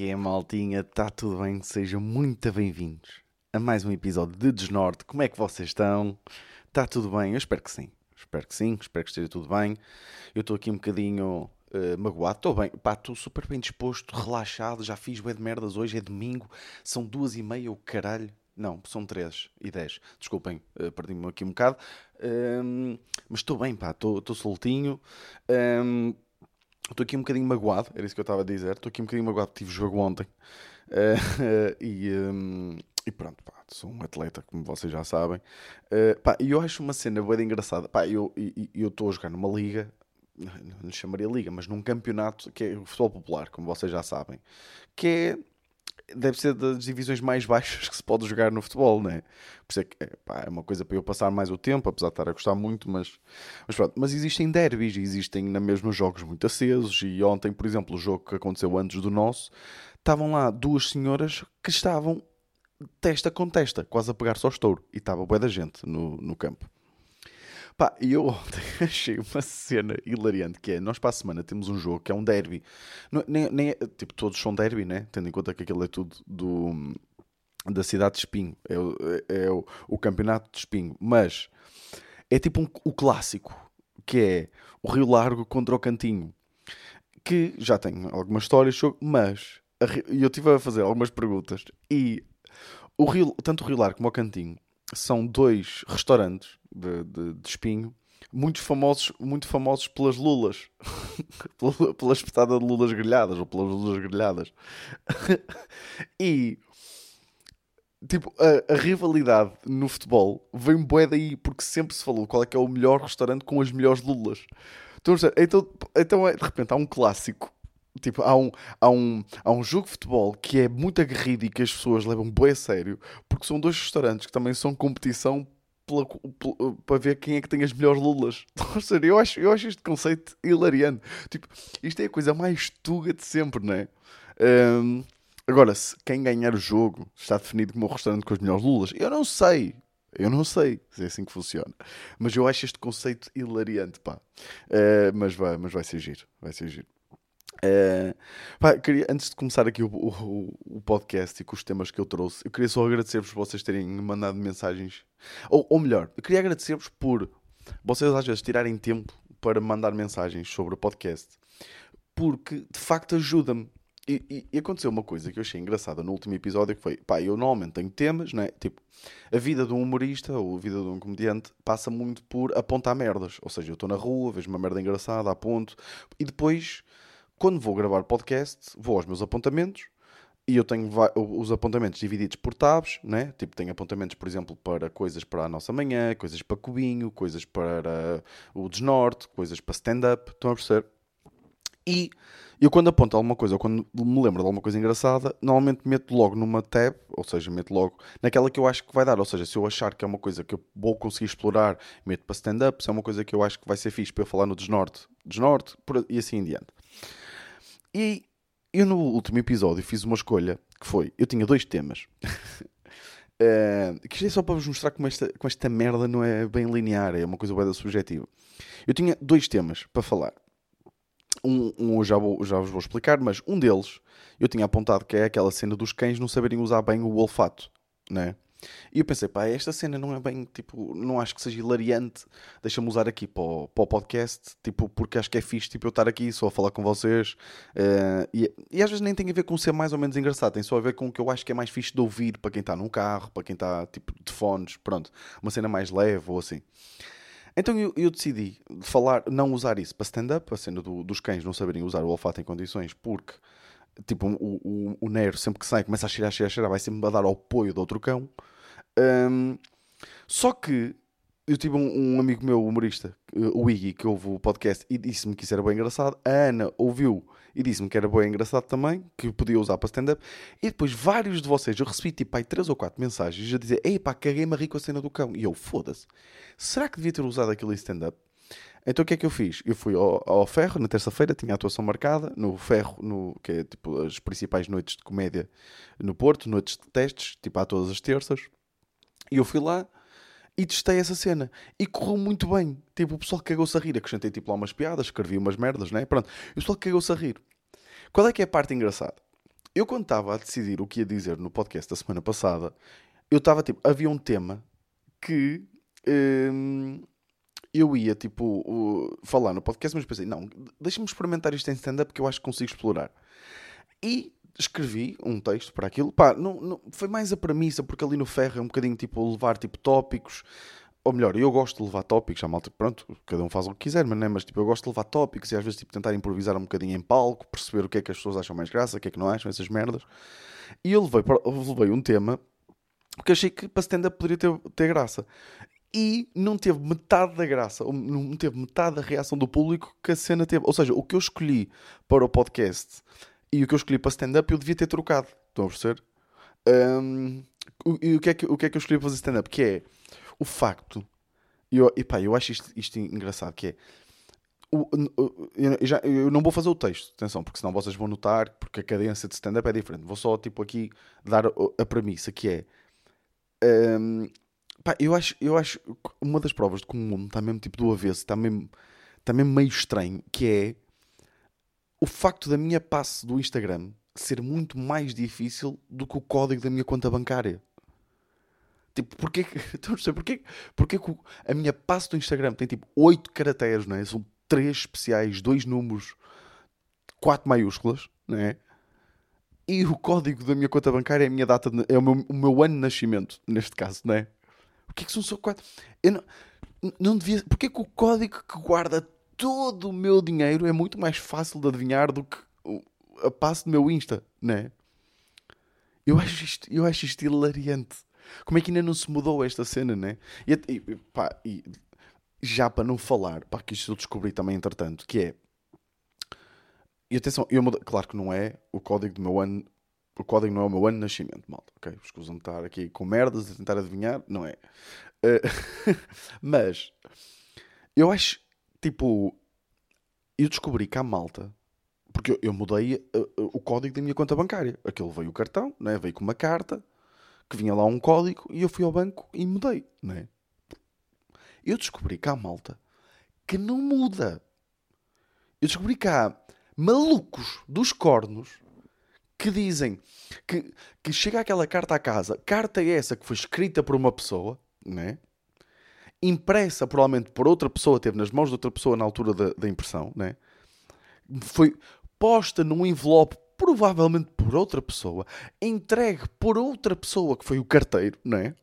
Que é, maltinha? Está tudo bem? Sejam muito bem-vindos a mais um episódio de Desnorte. Como é que vocês estão? Está tudo bem? Eu espero que sim. Espero que sim, espero que esteja tudo bem. Eu estou aqui um bocadinho uh, magoado. Estou bem, pá, estou super bem disposto, relaxado. Já fiz bué de merdas hoje, é domingo, são duas e meia, o caralho. Não, são três e dez. Desculpem, uh, perdi-me aqui um bocado. Um, mas estou bem, pá, estou soltinho. Um, Estou aqui um bocadinho magoado, era isso que eu estava a dizer. Estou aqui um bocadinho magoado, tive jogo ontem. Uh, e, um, e, pronto, pá, sou um atleta, como vocês já sabem. Uh, pá, e eu acho uma cena bem engraçada. Pá, eu estou a jogar numa liga, não lhe chamaria liga, mas num campeonato que é o futebol popular, como vocês já sabem. Que é deve ser das divisões mais baixas que se pode jogar no futebol, né? Por isso é que é, pá, é uma coisa para eu passar mais o tempo, apesar de estar a gostar muito, mas, mas pronto. Mas existem derbys, existem na mesma jogos muito acesos. E ontem, por exemplo, o jogo que aconteceu antes do nosso, estavam lá duas senhoras que estavam testa com testa, quase a pegar-se ao estouro. E estava boa da gente no, no campo. Pá, e eu ontem achei uma cena hilariante que é, nós para a semana temos um jogo que é um derby. Não, nem, nem, tipo, todos são derby, né? Tendo em conta que aquilo é tudo do, da cidade de Espinho. É, é, é o, o, campeonato de Espinho. Mas é tipo um, o clássico, que é o Rio Largo contra o Cantinho. Que já tem algumas histórias, mas eu estive a fazer algumas perguntas e o Rio, tanto o Rio Largo como o Cantinho são dois restaurantes de, de, de espinho muito famosos, muito famosos pelas lulas, pela, pela espetada de lulas grelhadas ou pelas lulas grelhadas. e tipo, a, a, rivalidade no futebol vem bué daí porque sempre se falou qual é que é o melhor restaurante com as melhores lulas. Então, então, então de repente há um clássico Tipo, há um, há, um, há um jogo de futebol que é muito aguerrido e que as pessoas levam bem a sério, porque são dois restaurantes que também são competição pela, pela, para ver quem é que tem as melhores lulas. eu acho, eu acho este conceito hilariante. Tipo, isto é a coisa mais tuga de sempre, não é? Um, agora, se quem ganhar o jogo está definido como o restaurante com as melhores lulas, eu não sei. Eu não sei se é assim que funciona. Mas eu acho este conceito hilariante, pá. Uh, mas, vai, mas vai ser giro. Vai ser giro. Uh, pá, queria, antes de começar aqui o, o, o, podcast e com os temas que eu trouxe, eu queria só agradecer-vos por vocês terem mandado mensagens. Ou, ou melhor, eu queria agradecer-vos por vocês às vezes tirarem tempo para mandar mensagens sobre o podcast, porque de facto ajuda-me. E, e, e, aconteceu uma coisa que eu achei engraçada no último episódio que foi, pá, eu normalmente tenho temas, né? Tipo, a vida de um humorista ou a vida de um comediante passa muito por apontar merdas. Ou seja, eu estou na rua, vejo uma merda engraçada, aponto, e depois quando vou gravar podcast, vou aos meus apontamentos e eu tenho os apontamentos divididos por tabs, né? Tipo, tenho apontamentos, por exemplo, para coisas para a nossa manhã, coisas para cubinho, coisas para o desnorte, coisas para stand-up, estão a perceber? E eu quando aponto alguma coisa, ou quando me lembro de alguma coisa engraçada, normalmente meto logo numa tab, ou seja, meto logo naquela que eu acho que vai dar. Ou seja, se eu achar que é uma coisa que eu vou conseguir explorar, meto para stand-up. Se é uma coisa que eu acho que vai ser fixe para eu falar no desnorte, desnorte, e assim em diante. E eu no último episódio fiz uma escolha que foi: eu tinha dois temas. Uh, que isto é só para vos mostrar como esta, como esta merda não é bem linear, é uma coisa bem subjetiva. Eu tinha dois temas para falar. Um, um eu já, vou, já vos vou explicar, mas um deles eu tinha apontado que é aquela cena dos cães não saberem usar bem o olfato, né? E eu pensei, pá, esta cena não é bem, tipo, não acho que seja hilariante. Deixa-me usar aqui para o, para o, podcast, tipo, porque acho que é fixe, tipo, eu estar aqui só a falar com vocês. Uh, e, e, às vezes nem tem a ver com ser mais ou menos engraçado, tem só a ver com o que eu acho que é mais fixe de ouvir para quem está num carro, para quem está, tipo, de fones, pronto. Uma cena mais leve ou assim. Então eu, eu decidi falar, não usar isso para stand-up, a cena do, dos cães não saberem usar o olfato em condições, porque tipo, o, o, o Nero sempre que sai começa a cheirar, cheirar, cheirar, vai sempre a dar ao apoio do outro cão. Um, só que eu tive um, um, amigo meu, humorista, o Iggy, que ouve o podcast e disse-me que isso era bem engraçado. A Ana ouviu e disse-me que era bem engraçado também, que podia usar para stand-up. E depois vários de vocês, eu recebi tipo aí três ou quatro mensagens a dizer: Ei pá, caguei-me com a cena do cão. E eu, foda-se, será que devia ter usado aquilo em stand-up? Então o que é que eu fiz? Eu fui ao, ao Ferro na terça-feira, tinha a atuação marcada, no Ferro, no, que é tipo as principais noites de comédia no Porto, noites de testes, tipo há todas as terças. E eu fui lá e testei essa cena. E correu muito bem. Tipo, o pessoal cagou-se a rir. Acrescentei tipo lá umas piadas, escrevi umas merdas, né? Pronto. E o pessoal cagou-se a rir. Qual é que é a parte engraçada? eu quando estava a decidir o que ia dizer no podcast da semana passada, eu estava tipo, havia um tema que hum, eu ia tipo uh, falar no podcast, mas pensei, não, deixa-me experimentar isto em stand-up porque eu acho que consigo explorar. E escrevi um texto para aquilo. Pá, não, não, foi mais a premissa, porque ali no ferro é um bocadinho tipo levar tipo tópicos. Ou melhor, eu gosto de levar tópicos, a malta, pronto, cada um faz o que quiser, mas, não é? mas tipo, eu gosto de levar tópicos e às vezes tipo, tentar improvisar um bocadinho em palco, perceber o que é que as pessoas acham mais graça, o que é que não acham, essas merdas. E eu levei, eu levei um tema porque achei que para stand-up poderia ter, ter graça. E não teve metade da graça, ou não teve metade da reação do público que a cena teve. Ou seja, o que eu escolhi para o podcast e o que eu escolhi para stand-up eu devia ter trocado. Estão a perceber? Um, e o que, é que, o que é que eu escolhi para fazer stand-up? Que é o facto. Eu, e pá, eu acho isto, isto engraçado. Que é. O, eu, já, eu não vou fazer o texto, atenção, porque senão vocês vão notar, porque a cadência de stand-up é diferente. Vou só, tipo, aqui dar a, premissa, que é. Um, pá, eu acho, eu acho uma das provas de que o mundo está mesmo tipo do avesso, está mesmo, está mesmo meio estranho, que é o facto da minha passe do Instagram ser muito mais difícil do que o código da minha conta bancária. Tipo, porquê que. Estou a perceber, porquê, porquê que a minha passe do Instagram tem tipo 8 caracteres, não é? São 3 especiais, 2 números, 4 maiúsculas, não é? E o código da minha conta bancária é a minha data, de, é o meu, o meu ano de nascimento, neste caso, não é? Porquê que são só 4? Eu não, não devia. Porquê que o código que guarda todo o meu dinheiro é muito mais fácil de adivinhar do que a passo do meu Insta, né? Eu acho isto, eu acho isto hilariante. Como é que ainda não se mudou esta cena, né? E, e, pá, e já para não falar, pá, que isto eu descobri também entretanto, que é. E atenção, eu mudo, claro que não é o código do meu ano. O código não é o meu ano de nascimento, malta. Ok? Escusam de estar aqui com merdas a tentar adivinhar, não é? Uh, mas eu acho tipo, eu descobri que há malta, porque eu, eu mudei uh, uh, o código da minha conta bancária. Aquele veio o cartão, né? veio com uma carta, que vinha lá um código, e eu fui ao banco e mudei. Né? Eu descobri que há malta que não muda. Eu descobri que há malucos dos cornos que dizem que, que chega aquela carta à casa, carta é essa que foi escrita por uma pessoa, né? Impressa provavelmente por outra pessoa, teve nas mãos de outra pessoa na altura da, da impressão, né? foi posta num envelope provavelmente por outra pessoa, entregue por outra pessoa que foi o carteiro, não é?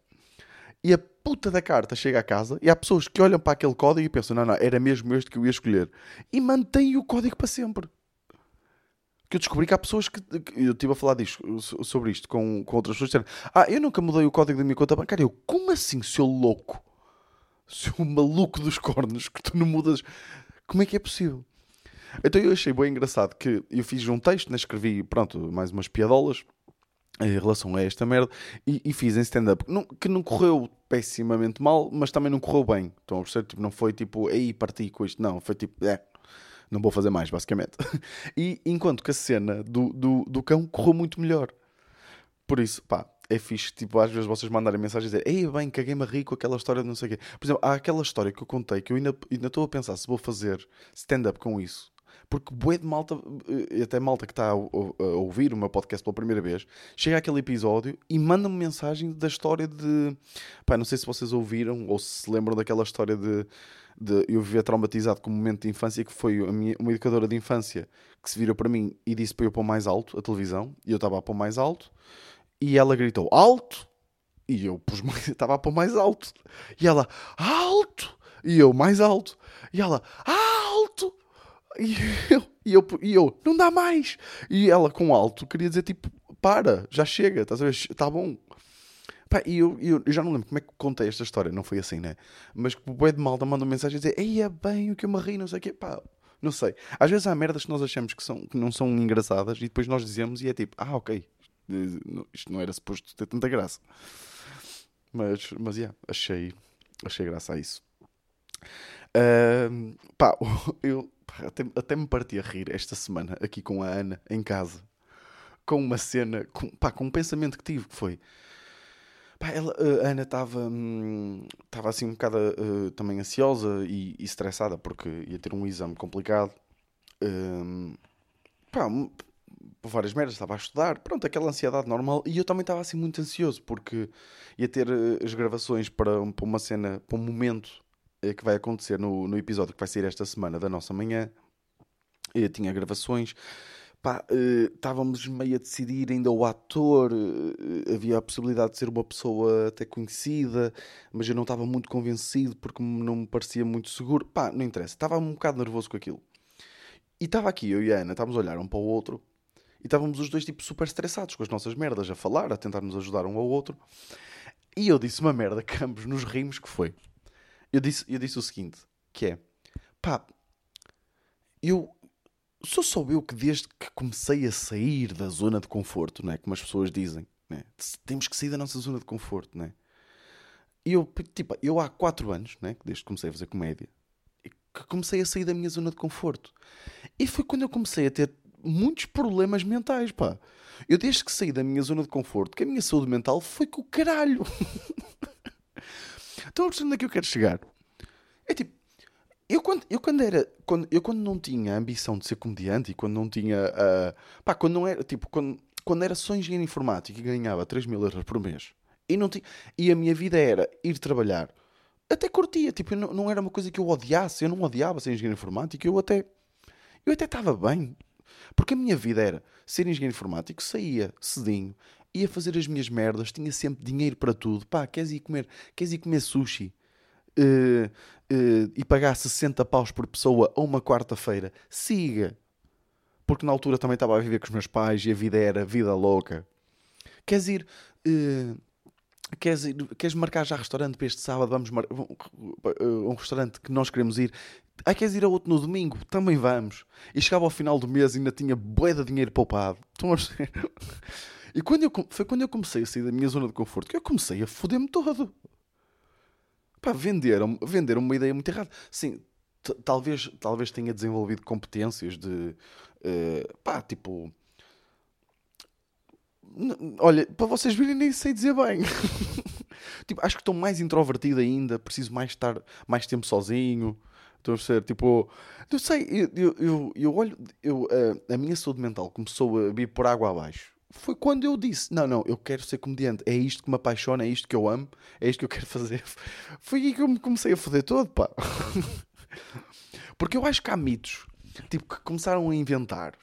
E a puta da carta chega a casa e há pessoas que olham para aquele código e pensam: não, não, era mesmo este que eu ia escolher. E mantêm o código para sempre. Que eu descobri que há pessoas que. Eu estive a falar disto, sobre isto com, com outras pessoas Ah, eu nunca mudei o código da minha conta bancária. Eu, como assim, seu louco? Seu maluco dos cornos, que tu não mudas. Como é que é possível? Então eu achei bem engraçado que eu fiz um texto, né, escrevi, pronto, mais umas piadolas em relação a esta merda e, e fiz em stand-up que não correu pessimamente mal, mas também não correu bem. Estão a perceber? Tipo, não foi tipo, aí parti com isto, não, foi tipo, é, não vou fazer mais, basicamente. E enquanto que a cena do, do, do cão correu muito melhor. Por isso, pá, é fixe, tipo, às vezes vocês mandarem mensagens e dizer Ei, bem, caguei-me a rir com aquela história de não sei o quê. Por exemplo, há aquela história que eu contei que eu ainda, estou a pensar se vou fazer stand-up com isso. Porque bué de malta, e até malta que está a, a, a, ouvir o meu podcast pela primeira vez, chega àquele episódio e manda-me mensagem da história de... Pá, não sei se vocês ouviram ou se lembram daquela história de... de eu viver traumatizado com um momento de infância que foi minha, uma educadora de infância que se virou para mim e disse para eu pôr mais alto a televisão e eu estava a pôr mais alto e ela gritou alto. E eu pus mais, estava a pôr mais alto. E ela, alto! E eu, mais alto. E ela, alto! E eu, e eu, e eu não dá mais! E ela, com alto, queria dizer tipo, para, já chega, estás a ver? Está bom. Pá, e eu, eu, eu, já não lembro como é que contei esta história, não foi assim, né? Mas o boi de malta manda uma mensagem a dizer, ei, é bem o que eu me ri, não sei o quê, pá, não sei. Às vezes há merdas que nós achamos que, são, que não são engraçadas e depois nós dizemos e é tipo, ah, ok, isto não era suposto ter tanta graça. Mas, mas yeah, achei, achei graça a isso. Uh, pá, eu até, até me parti a rir esta semana aqui com a Ana em casa com uma cena, com, pá, com um pensamento que tive que foi. Pá, ela, a Ana estava hum, assim um bocado uh, também ansiosa e, e, estressada porque ia ter um exame complicado. Um, pá, várias merdas, estava a estudar, pronto, aquela ansiedade normal. E eu também estava assim muito ansioso, porque ia ter uh, as gravações para, para, uma cena, para um momento uh, que vai acontecer no, no episódio que vai sair esta semana da nossa manhã. Eu tinha gravações. Pá, uh, estávamos meio a decidir ainda o ator, havia a possibilidade de ser uma pessoa até conhecida, mas eu não estava muito convencido porque não me parecia muito seguro. Pá, não interessa, estava um bocado nervoso com aquilo. E estava aqui, eu e a Ana, estávamos a olhar um para o outro e estávamos os dois tipo super estressados com as nossas merdas, a falar, a tentar nos ajudar um ao outro. E eu disse uma merda que ambos nos rimos que foi. Eu disse, eu disse o seguinte, que é, pá, eu sou só eu que desde que comecei a sair da zona de conforto, né, como as pessoas dizem, né, temos que sair da nossa zona de conforto, né? E eu, tipo, eu há 4 anos, né, desde que comecei a fazer comédia, que comecei a sair da minha zona de conforto. E foi quando eu comecei a ter muitos problemas mentais, pá. Eu desde que saí da minha zona de conforto, que a minha saúde mental foi com o caralho. Estão a perceber onde é que eu quero chegar? É tipo, eu quando, eu quando era, quando, eu quando não tinha a ambição de ser comediante e quando não tinha, uh, pá, quando não era, tipo, quando, quando era só engenheiro informático e ganhava 3 mil euros por mês e, não tinha, e a minha vida era ir trabalhar, até curtia, tipo, não, não era uma coisa que eu odiasse, eu não odiava ser engenheiro informático, eu até, eu até estava bem, porque a minha vida era ser engenheiro informático, saía cedinho, ia fazer as minhas merdas, tinha sempre dinheiro para tudo. Pá, queres ir comer, queres ir comer sushi? Uh, uh, e pagar 60 paus por pessoa a uma quarta-feira, siga. Porque na altura também estava a viver com os meus pais e a vida era vida louca. Queres ir. Uh, queres, ir, queres marcar já restaurante para este sábado? Vamos um restaurante que nós queremos ir. Ah, queres ir a outro no domingo? Também vamos. E chegava ao final do mês e ainda tinha bué de dinheiro poupado. Estão a E quando eu, foi quando eu comecei a sair da minha zona de conforto que eu comecei a foder-me todo. Pá, venderam, venderam uma ideia muito errada. Sim, talvez, talvez tenha desenvolvido competências de... Uh, pá, tipo... Olha, para vocês verem, nem sei dizer bem. tipo, acho que estou mais introvertido ainda, preciso mais estar mais tempo sozinho. Estou a perceber, tipo, não sei, eu, eu, eu, eu olho, eu, a, a minha saúde mental começou a vir por água abaixo. Foi quando eu disse: Não, não, eu quero ser comediante. É isto que me apaixona, é isto que eu amo, é isto que eu quero fazer. Foi aí que eu me comecei a foder todo, pá. Porque eu acho que há mitos, tipo, que começaram a inventar.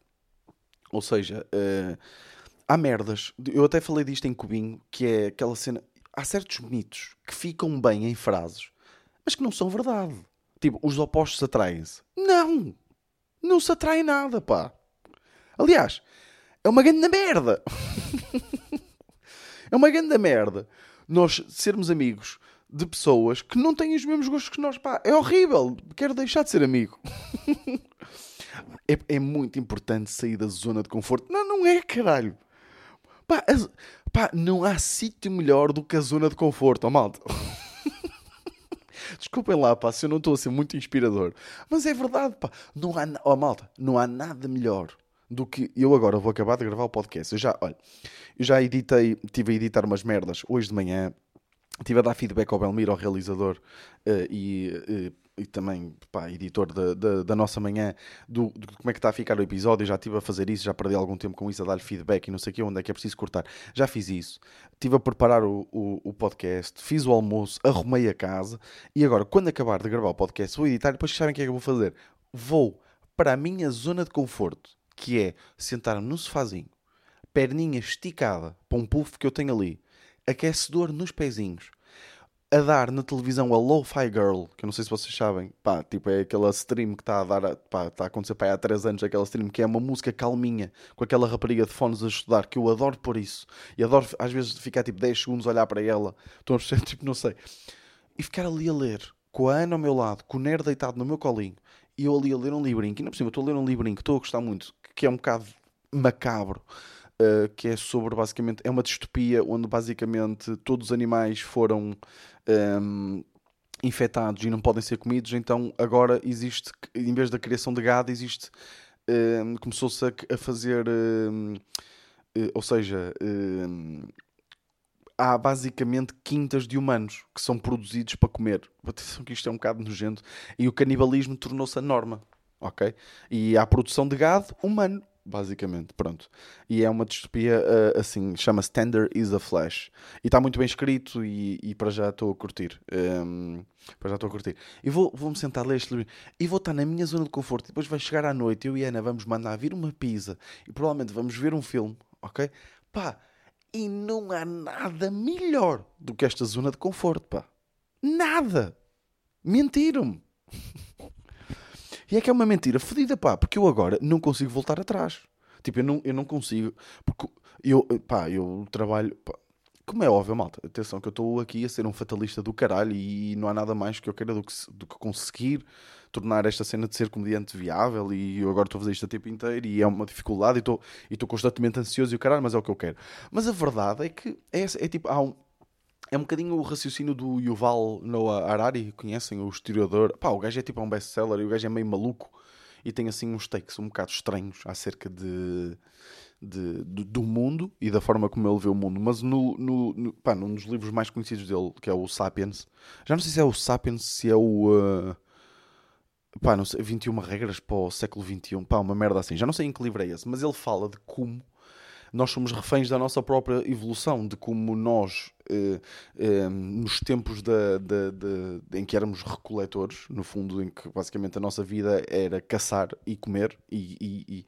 Ou seja, uh, há merdas. Eu até falei disto em Cubinho, que é aquela cena. Há certos mitos que ficam bem em frases, mas que não são verdade. Tipo, os opostos atraem-se. Não! Não se atrai nada, pá. Aliás, é uma grande merda. é uma grande merda nós sermos amigos de pessoas que não têm os mesmos gostos que nós. Pá, é horrível. Quero deixar de ser amigo. é, é, muito importante sair da zona de conforto. Não, não é, caralho. Pá, pá não há sítio melhor do que a zona de conforto, oh, malta. Desculpem lá, pá, se eu não estou a ser muito inspirador. Mas é verdade, pá. Não há, oh, malta, não há nada melhor do que eu agora vou acabar de gravar o podcast. Eu já, olha, eu já editei, tive a editar umas merdas hoje de manhã. Estive a dar feedback ao Belmiro, ao realizador, uh, e uh, e também pá, editor da, da, da, nossa manhã do, como é que está a ficar o episódio. Já estive a fazer isso, já perdi algum tempo com isso, a dar-lhe feedback e não sei o que, onde é que é preciso cortar. Já fiz isso. Estive a preparar o, o, o, podcast, fiz o almoço, arrumei a casa e agora, quando acabar de gravar o podcast, vou editar e depois sabem o que é que eu vou fazer? Vou para a minha zona de conforto, que é sentar-me no sofazinho, perninha esticada para um puff que eu tenho ali, aquecedor nos pezinhos a dar na televisão a Lo-Fi Girl, que eu não sei se vocês sabem, pá, tipo, é aquela stream que está a dar, pá, está a acontecer pá, há 3 anos, aquela stream que é uma música calminha, com aquela rapariga de fones a estudar, que eu adoro por isso, e adoro às vezes ficar tipo 10 segundos a olhar para ela, estou a perceber, tipo, não sei, e ficar ali a ler, com a Ana ao meu lado, com o Nerd deitado no meu colinho, e eu ali a ler um livrinho, e não por cima, estou a ler um livrinho que estou a gostar muito, que é um bocado macabro, uh, que é sobre basicamente, é uma distopia onde basicamente todos os animais foram um, ehm, infectados e não podem ser comidos, então agora existe, em vez da criação de gado, existe, um, ehm, começou-se a, a, fazer, um, ehm, uh, ou seja, há basicamente quintas de humanos que são produzidos para comer. Atenção que isto é um bocado nojento. E o canibalismo tornou-se a norma, ok? E há produção de gado humano basicamente, pronto. E é uma distopia, uh, assim, chama-se Tender is a Flash. E está muito bem escrito e, e para já estou a curtir. Um, para já estou a curtir. E vou, vou-me sentar a ler este livro e vou estar na minha zona de conforto. Depois vai chegar à noite, eu e Ana vamos mandar vir uma pizza e provavelmente vamos ver um filme, ok? Pá, e não há nada melhor do que esta zona de conforto, pá. Nada! Mentiram-me! E é que é uma mentira fodida, pá, porque eu agora não consigo voltar atrás. Tipo, eu não, eu não consigo. Porque eu, pá, eu trabalho. Pá, como é óbvio, malta, atenção que eu estou aqui a ser um fatalista do caralho e não há nada mais que eu queira do que, do que conseguir tornar esta cena de ser comediante viável e eu agora estou a fazer isto a tempo inteiro e é uma dificuldade e estou, e estou constantemente ansioso e o caralho, mas é o que eu quero. Mas a verdade é que é, é tipo, há um, é um bocadinho o raciocínio do Yuval Noah Harari, conhecem o historiador. Pá, o gajo é tipo um best-seller e o gajo é meio maluco e tem assim uns takes um bocado estranhos acerca de, de, de do mundo e da forma como ele vê o mundo. Mas no, no, no, pá, num dos livros mais conhecidos dele, que é o Sapiens, já não sei se é o Sapiens, se é o. Uh, pá, não sei, 21 regras para o século XXI, pá, uma merda assim. Já não sei em que livro é esse, mas ele fala de como nós somos reféns da nossa própria evolução, de como nós, eh, eh, nos tempos da, da, em que éramos recoletores, no fundo, em que basicamente a nossa vida era caçar e comer e,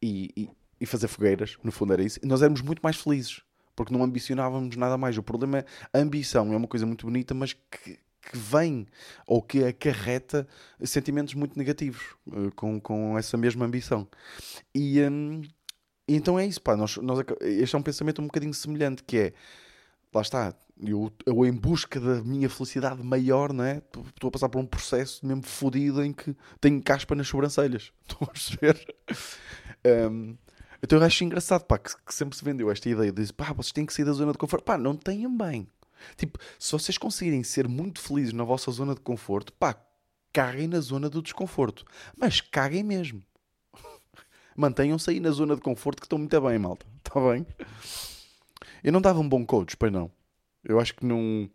e, e, e fazer fogueiras, no fundo era isso, nós éramos muito mais felizes. Porque não ambicionávamos nada mais. O problema é a ambição, é uma coisa muito bonita, mas que, que vem ou que acarreta sentimentos muito negativos uh, com, com essa mesma ambição. E, um, e então é isso, pá. Nós, nós, este é um pensamento um bocadinho semelhante, que é, lá está, eu, eu em busca da minha felicidade maior, não é? Estou a passar por um processo mesmo fodido em que tenho caspa nas sobrancelhas. Estão a perceber? Um, então eu acho engraçado, pá, que, que, sempre se vendeu esta ideia de, pá, vocês têm que sair da zona de conforto. Pá, não tenham bem. Tipo, se vocês conseguirem ser muito felizes na vossa zona de conforto, pá, caguem na zona do desconforto. Mas caguem mesmo mantenham-se aí na zona de conforto que estão muito bem, malta. Está bem? Eu não dava um bom coach, pois não. Eu acho que não,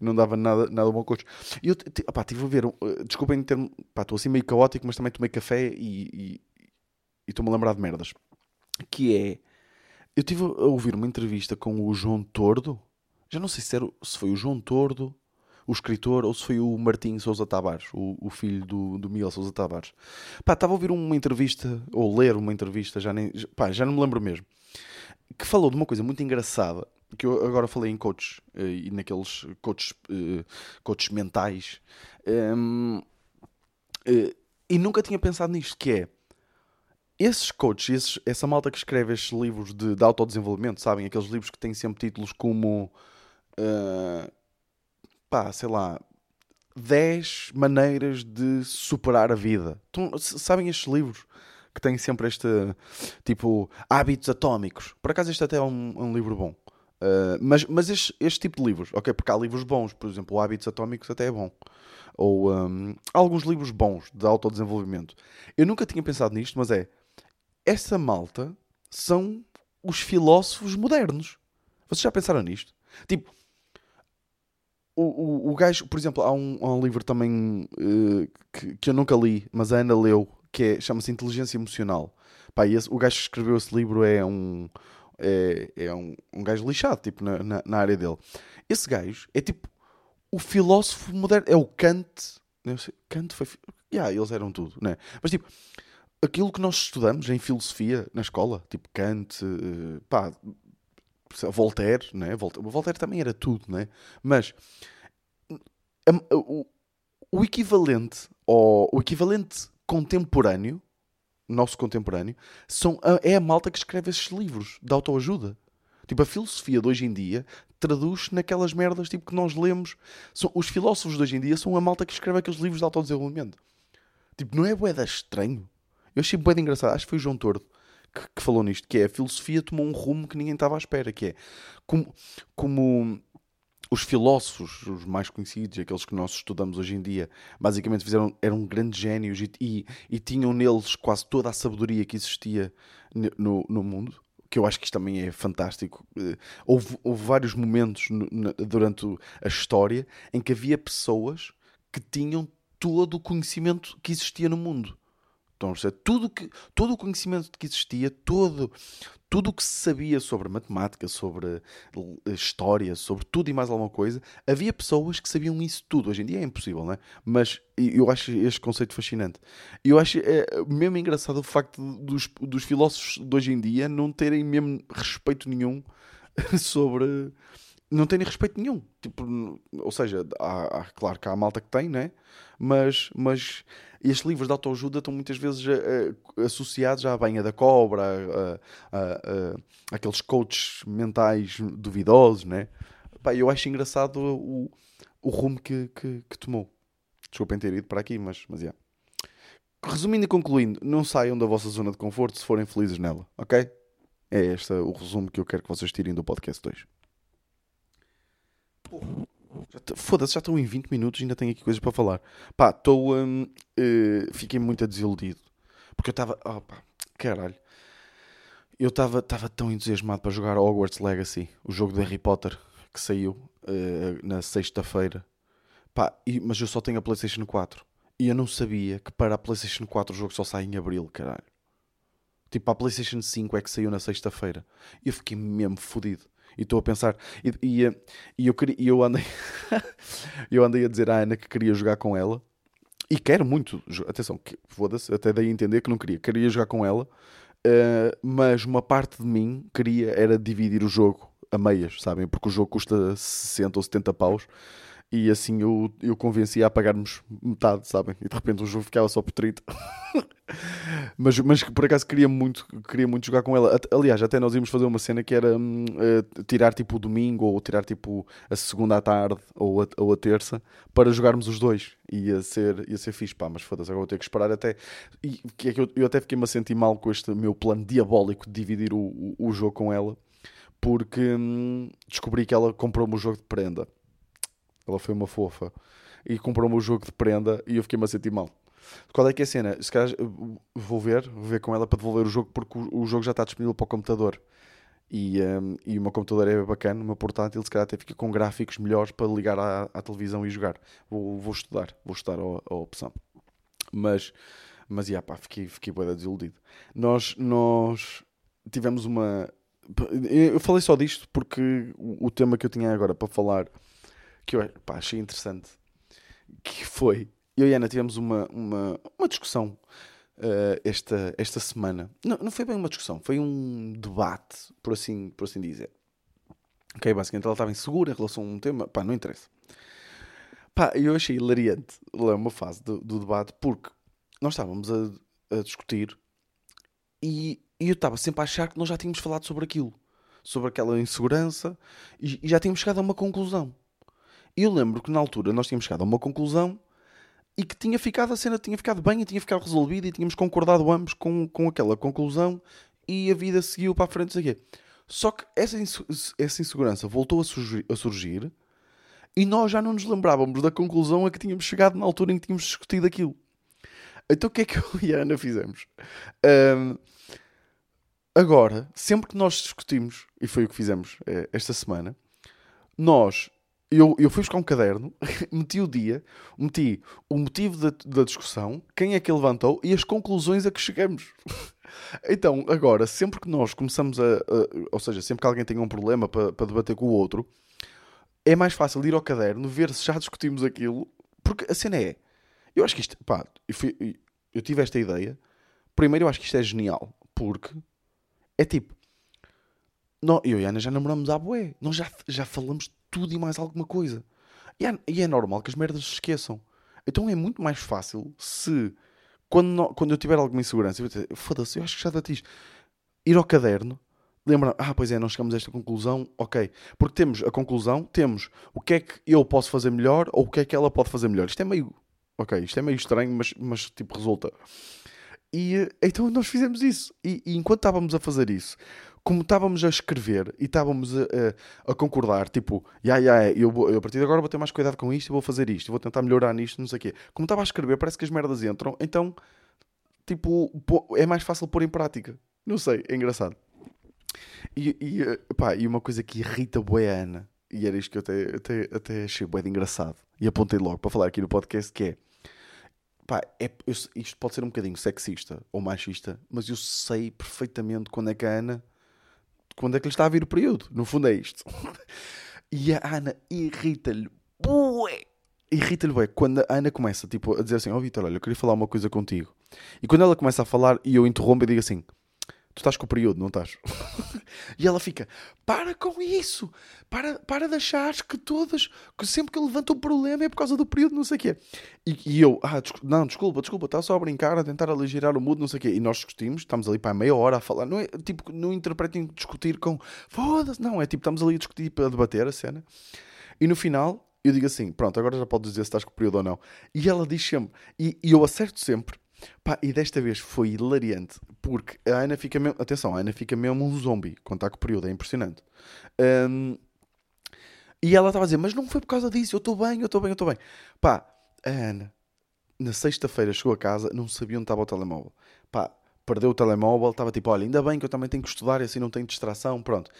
não dava nada, nada bom coach. E eu estive a ver, uh, desculpem ter estou assim meio caótico, mas também tomei café e estou-me a lembrar de merdas. Que é, eu estive a ouvir uma entrevista com o João Tordo, já não sei se, era, se foi o João Tordo o escritor ou se foi o Martim Sousa Tavares, o, o filho do, do Miguel Sousa Tavares. Pá, estava a ouvir uma entrevista, ou ler uma entrevista, já, nem, pá, já não me lembro mesmo, que falou de uma coisa muito engraçada, que eu agora falei em coaches eh, e naqueles coaches, uh, coaches mentais, uh, eh, e nunca tinha pensado nisto, que é esses coaches, esses, essa malta que escreve estes livros de, de autodesenvolvimento, sabem? Aqueles livros que têm sempre títulos como uh, pá, sei lá, 10 maneiras de superar a vida. Então, sabem estes livros que têm sempre este tipo hábitos atómicos? Por acaso, este até é um, um livro bom. Uh, mas mas este, este, tipo de livros, ok? Porque há livros bons, por exemplo, Hábitos Atómicos até é bom. Ou um, alguns livros bons de autodesenvolvimento. Eu nunca tinha pensado nisto, mas é essa malta são os filósofos modernos. Vocês já pensaram nisto? Tipo, o, o, o gajo, por exemplo, há um, há um livro também uh, que, que eu nunca li, mas a Ana leu, que é, chama-se Inteligência Emocional. Pá, esse, o gajo que escreveu esse livro é um, é, é um, um gajo lixado, tipo, na, na, na, área dele. Esse gajo é tipo o filósofo moderno, é o Kant. Não sei, Kant foi. Yeah, eles eram tudo, né? Mas tipo, aquilo que nós estudamos em filosofia na escola, tipo Kant, uh, pá, Voltaire, né? Voltaire, Voltaire também era tudo, né? Mas o, o equivalente ou o equivalente contemporâneo, nosso contemporâneo, são, é a malta que escreve esses livros de autoajuda. Tipo, a filosofia de hoje em dia traduz naquelas merdas tipo, que nós lemos. São, os filósofos de hoje em dia são a malta que escreve aqueles livros de autodesenvolvimento. Tipo, não é boeda estranho? Eu achei boeda engraçado. Acho que foi o João Tordo que, que, falou nisto, que é a filosofia tomou um rumo que ninguém estava à espera, que é como, como os filósofos, os mais conhecidos, aqueles que nós estudamos hoje em dia, basicamente fizeram, eram grandes génios e, e, e tinham neles quase toda a sabedoria que existia no, no mundo que eu acho que isto também é fantástico. Eh, houve, houve vários momentos durante a história em que havia pessoas que tinham todo o conhecimento que existia no mundo Estão a perceber? Tudo, que, todo o conhecimento que existia, todo, tudo o que se sabia sobre matemática, sobre história, sobre tudo e mais alguma coisa, havia pessoas que sabiam isso tudo. Hoje em dia é impossível, não é? Mas eu acho este conceito fascinante. Eu acho é, mesmo engraçado o facto dos, dos filósofos de hoje em dia não terem mesmo respeito nenhum sobre. Não terem respeito nenhum. Tipo, ou seja, há, há, claro que há a malta que tem, né? Mas, mas estes livros de autoajuda estão muitas vezes uh, associados à banha da cobra, a, a, a, aqueles coaches mentais duvidosos, né? Pá, eu acho engraçado o, o rumo que, que, que, tomou. Desculpem ter ido para aqui, mas, mas yeah. Resumindo e concluindo, não saiam da vossa zona de conforto se forem felizes nela, ok? É este o resumo que eu quero que vocês tirem do podcast 2. Foda-se, já estou em 20 minutos e ainda tenho aqui coisas para falar. Pá, estou. Um, uh, fiquei muito desiludido. Porque eu estava. Oh, caralho. Eu estava tão entusiasmado para jogar Hogwarts Legacy, o jogo de Harry Potter que saiu uh, na sexta-feira. Pá, e, mas eu só tenho a PlayStation 4. E eu não sabia que para a PlayStation 4 o jogo só sai em abril, caralho. Tipo, a PlayStation 5 é que saiu na sexta-feira. Eu fiquei mesmo fodido. E estou a pensar. E, e, e eu, queria, eu andei. eu andei a dizer à Ana que queria jogar com ela. E quero muito. Atenção, foda-se, até a entender que não queria. Queria jogar com ela. Uh, mas uma parte de mim queria era dividir o jogo a meias, sabem? Porque o jogo custa 60 ou 70 paus e assim eu, eu convencia a pagarmos metade, sabem? E de repente o jogo ficava só por 30. mas, mas por acaso queria muito, queria muito jogar com ela. Aliás, até nós íamos fazer uma cena que era uh, tirar tipo o domingo ou tirar tipo a segunda à tarde ou a, ou a terça para jogarmos os dois. Ia ser, ia ser fixe, pá, mas foda-se, agora vou ter que esperar até. E que é que eu, eu até fiquei-me a sentir mal com este meu plano diabólico de dividir o, o, o jogo com ela porque hum, descobri que ela comprou-me o jogo de prenda. Ela foi uma fofa e comprou-me o jogo de prenda e eu fiquei-me a sentir mal. Qual é que é a cena? Se calhar vou ver, vou ver com ela para devolver o jogo porque o, jogo já está disponível para o computador. E, um, e o meu computador é bacana, o meu portátil se calhar até fica com gráficos melhores para ligar à, à televisão e jogar. Vou, vou estudar, vou estudar a, a, opção. Mas, mas yeah, pá, fiquei, fiquei bem desiludido. Nós, nós tivemos uma. Eu falei só disto porque o tema que eu tinha agora para falar que eu pá, achei interessante, que foi, eu e a Ana tivemos uma, uma, uma discussão uh, esta, esta semana. Não, não foi bem uma discussão, foi um debate, por assim, por assim dizer. Ok, basicamente ela estava insegura em relação a um tema, pá, não interessa. Pá, eu achei hilariante lá uma fase do, do debate porque nós estávamos a, a discutir e, e eu estava sempre a achar que nós já tínhamos falado sobre aquilo, sobre aquela insegurança e, e já tínhamos chegado a uma conclusão. Eu lembro que na altura nós tínhamos chegado a uma conclusão e que tinha ficado a cena tinha ficado bem e tinha ficado resolvida e tínhamos concordado ambos com, com aquela conclusão e a vida seguiu para a frente. Só que essa, essa insegurança voltou a surgir, a surgir e nós já não nos lembrávamos da conclusão a que tínhamos chegado na altura em que tínhamos discutido aquilo. Então o que é que eu e a Ana fizemos? Um, agora, sempre que nós discutimos, e foi o que fizemos eh, esta semana, nós eu, eu fui buscar um caderno, meti o dia, meti o motivo da, da discussão, quem é que levantou e as conclusões a que chegamos. então, agora, sempre que nós começamos a, a, Ou seja, sempre que alguém tem um problema para, debater com o outro, é mais fácil ir ao caderno, ver se já discutimos aquilo, porque a cena é. Eu acho que isto. Pá, eu, fui, eu tive esta ideia. Primeiro, eu acho que isto é genial, porque é tipo. Nós, eu e a Ana já namoramos à boé. Nós já, já falamos tudo e mais alguma coisa. E é, e é normal que as merdas se esqueçam. Então é muito mais fácil se, quando, não, quando eu tiver alguma insegurança, foda-se, eu acho que já dá isto. Ir ao caderno, lembrar, ah, pois é, não chegamos a esta conclusão, ok. Porque temos a conclusão, temos o que é que eu posso fazer melhor ou o que é que ela pode fazer melhor. Isto é meio, ok, isto é meio estranho, mas, mas tipo, resulta. E então nós fizemos isso. E, e enquanto estávamos a fazer isso, como estávamos a escrever e estávamos a, a, a concordar, tipo, yeah, yeah, eu, vou, eu a partir de agora vou ter mais cuidado com isto, vou fazer isto, vou tentar melhorar nisto, não sei o quê. Como estava a escrever, parece que as merdas entram, então, tipo, é mais fácil pôr em prática. Não sei, é engraçado. E, e, eh, pá, e uma coisa que irrita bué a Ana, e era isto que eu até, até, até achei bué de engraçado, e apontei logo para falar aqui no podcast, que é, pá, é, eu- isto pode ser um bocadinho sexista ou machista, mas eu sei perfeitamente quando é que a Ana, quando é que lhe está a vir o período. No fundo é isto. E a Ana irrita-lhe, bué, irrita-lhe, bué, quando a Ana começa, tipo, a dizer assim, ó Vitor, olha, eu queria falar uma coisa contigo. E quando ela começa a falar e eu interrompo e digo assim, tu estás com o período, não estás? e ela fica, para com isso, para, para de achares que todas, que sempre que eu levanto um problema é por causa do período, não sei o quê. E, e eu, ah, descu- não, desculpa, desculpa, está só a brincar, a tentar aligerar o mood, não sei o quê. E nós discutimos, estamos ali para meia hora a falar, não é, tipo, não interpretem discutir com, foda-se, não, é tipo, estamos ali a discutir, para debater a cena. E no final, eu digo assim, pronto, agora já podes dizer se estás com período ou não. E ela diz sempre, e, e eu acerto sempre, Pá, e desta vez foi hilariante, porque a Ana fica mesmo, atenção, a Ana fica mesmo um zombie está com o período, é impressionante. Hum, e ela estava a dizer, mas não foi por causa disso, eu estou bem, eu estou bem, eu estou bem. Pá, a Ana, na sexta-feira chegou a casa, não sabia onde estava o telemóvel. Pá, perdeu o telemóvel, estava tipo, olha, ainda bem que eu também tenho que estudar e assim não tenho distração, pronto.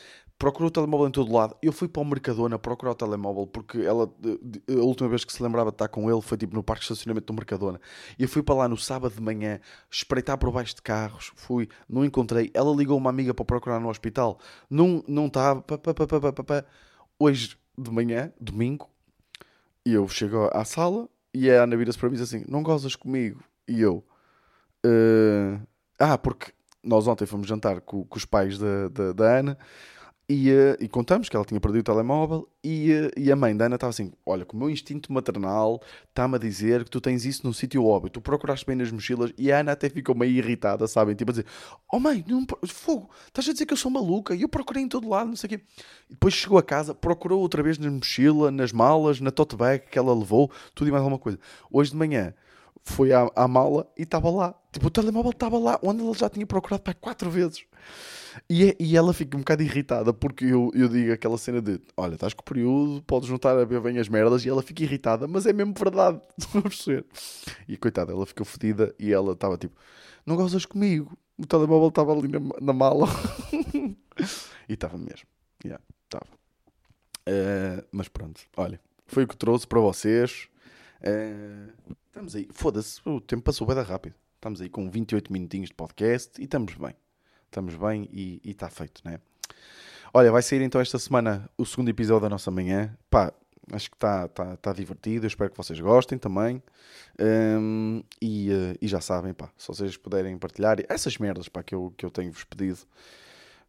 Procurou o telemóvel em todo lado. Eu fui para o Mercadona procurar o telemóvel porque ela, a última vez que se lembrava de estar com ele foi tipo no parque de estacionamento do Mercadona. E eu fui para lá no sábado de manhã, espreitar por baixo de carros, fui, não encontrei. Ela ligou uma amiga para procurar no hospital, não não estava. pá, pá, pá, pá, pá. Hoje de manhã, domingo, e eu chego à sala e a Ana vira-se para mim e diz assim: Não gozas comigo? E eu, "Eh, ah, porque nós ontem fomos jantar com, com os pais da Ana e, eh, e contamos que ela tinha perdido o telemóvel e, eh, e a mãe da Ana estava assim: Olha, que o meu instinto maternal está-me a dizer que tu tens isso num sítio óbvio, tu procuraste bem nas mochilas e a Ana até ficou meio irritada, sabem? Tipo a dizer: Oh mãe, não, fogo, estás a dizer que eu sou maluca e eu procurei em todo lado, não sei o quê. E depois chegou a casa, procurou outra vez na mochila, nas malas, na tote bag que ela levou, tudo e mais alguma coisa. Hoje de manhã foi à, à mala e estava lá. Tipo, o telemóvel estava lá, onde ela já tinha procurado para quatro vezes. E, é- e ela fica um bocado irritada porque eu, eu digo aquela cena de: Olha, estás com o período, podes juntar a bem as merdas. E ela fica irritada, mas é mesmo verdade. E coitada, ela ficou fodida e ela estava tipo: Não gozas comigo? O telemóvel estava ali na, na mala. e estava mesmo. Yeah, estava. Eh, mas pronto, olha, foi o que trouxe para vocês. Eh, estamos aí, foda-se, o tempo passou bem rápido. Estamos aí com 28 minutinhos de podcast e estamos bem. Estamos bem e está feito, né? Olha, vai sair então esta semana o segundo episódio da nossa manhã. Pá, acho que está tá, tá divertido. Eu espero que vocês gostem também. Hum, e, eh, e já sabem, pá, se vocês puderem partilhar essas merdas pá, que, eu, que eu tenho-vos pedido.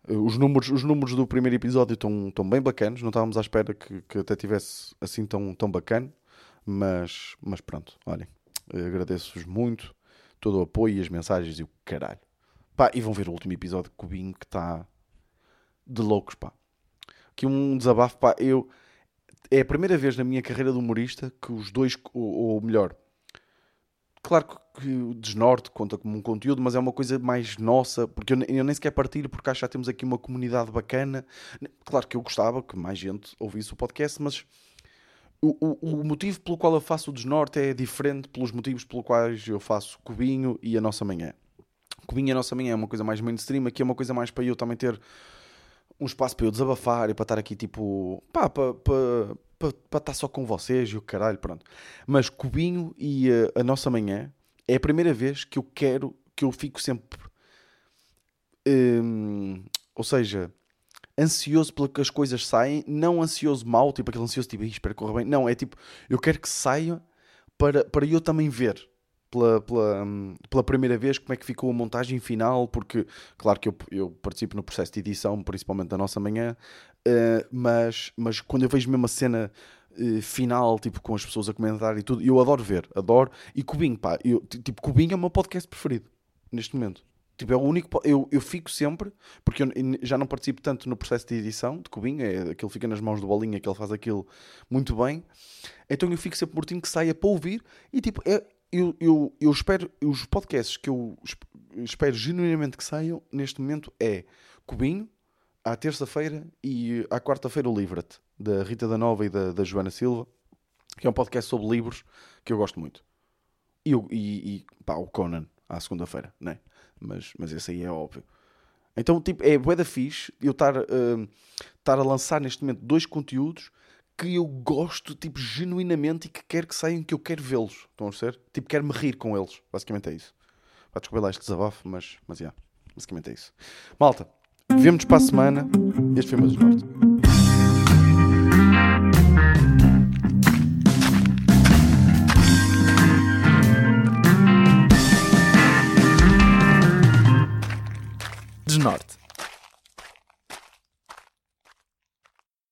Eh, Os números, os números do primeiro episódio estão, estão bem bacanos. Não estávamos à espera que, que até tivesse assim tão, tão bacana. Mas, mas pronto, olhem. Agradeço-vos muito todo o apoio e as mensagens e o caralho. Pá, e vão ver o último episódio de Cubinho que está de loucos, pá. Que um desabafo, pá. Eu, é a primeira vez na minha carreira de humorista que os dois, ou, ou melhor, claro que- o Desnorte conta como um conteúdo, mas é uma coisa mais nossa, porque eu, eu nem sequer partilho, porque acho que já temos aqui uma comunidade bacana. Claro que eu gostava que mais gente ouvisse o podcast, mas o, o, motivo pelo qual eu faço o Desnorte é diferente pelos motivos pelos quais eu faço Cubinho e a Nossa Manhã. Cubinho e a Nossa Manhã é uma coisa mais mainstream, aqui é uma coisa mais para eu também ter um espaço para eu desabafar e para estar aqui tipo, pá, para, para, para, estar só com vocês e o caralho, pronto. Mas Cubinho e eh, a Nossa Manhã é a primeira vez que eu quero, que eu fico sempre, hum, ou seja, ansioso pelo que as coisas saem, não ansioso mal, tipo aquele ansioso tipo, "Ih, espero que corra bem. Não, é tipo, eu quero que saia para, para eu também ver pela, pela, hum, pela primeira vez como é que ficou a montagem final, porque claro que eu, eu participo no processo de edição, principalmente da nossa manhã, eh, mas, mas quando eu vejo mesmo a cena eh, final, tipo com as pessoas a comentar e tudo, eu adoro ver, adoro. E Cubinho, pá, eu, ti- tipo, Cubinho é o meu podcast preferido neste momento. Tipo, é o único. Eu, eu fico sempre, porque eu já não participo tanto no processo de edição de Cubinho, é, aquilo fica nas mãos do Bolinha, que ele faz aquilo muito bem. Então eu fico sempre mortinho que saia para ouvir e tipo, é, eu, eu, eu espero, os podcasts que eu esp- espero genuinamente que saiam neste momento é Cubinho, à terça-feira e à quarta-feira o Livra-te, da Rita da Nova e da, da Joana Silva, que é um podcast sobre livros que eu gosto muito. E, e, e pá, o Conan, à segunda-feira, né? Mas, mas esse aí é óbvio. Então, tipo, é bué da fixe eu estar hum, estar a lançar neste momento dois conteúdos que eu gosto, tipo, genuinamente e que quero que saiam, que eu quero vê-los. Estão a ser? Tipo, quero me rir com eles. Basicamente é isso. Pá, desculpa lá este desabafo, mas, mas, yeah, basicamente é isso. Malta, vemo-nos para a semana. Este foi o meu desnorte.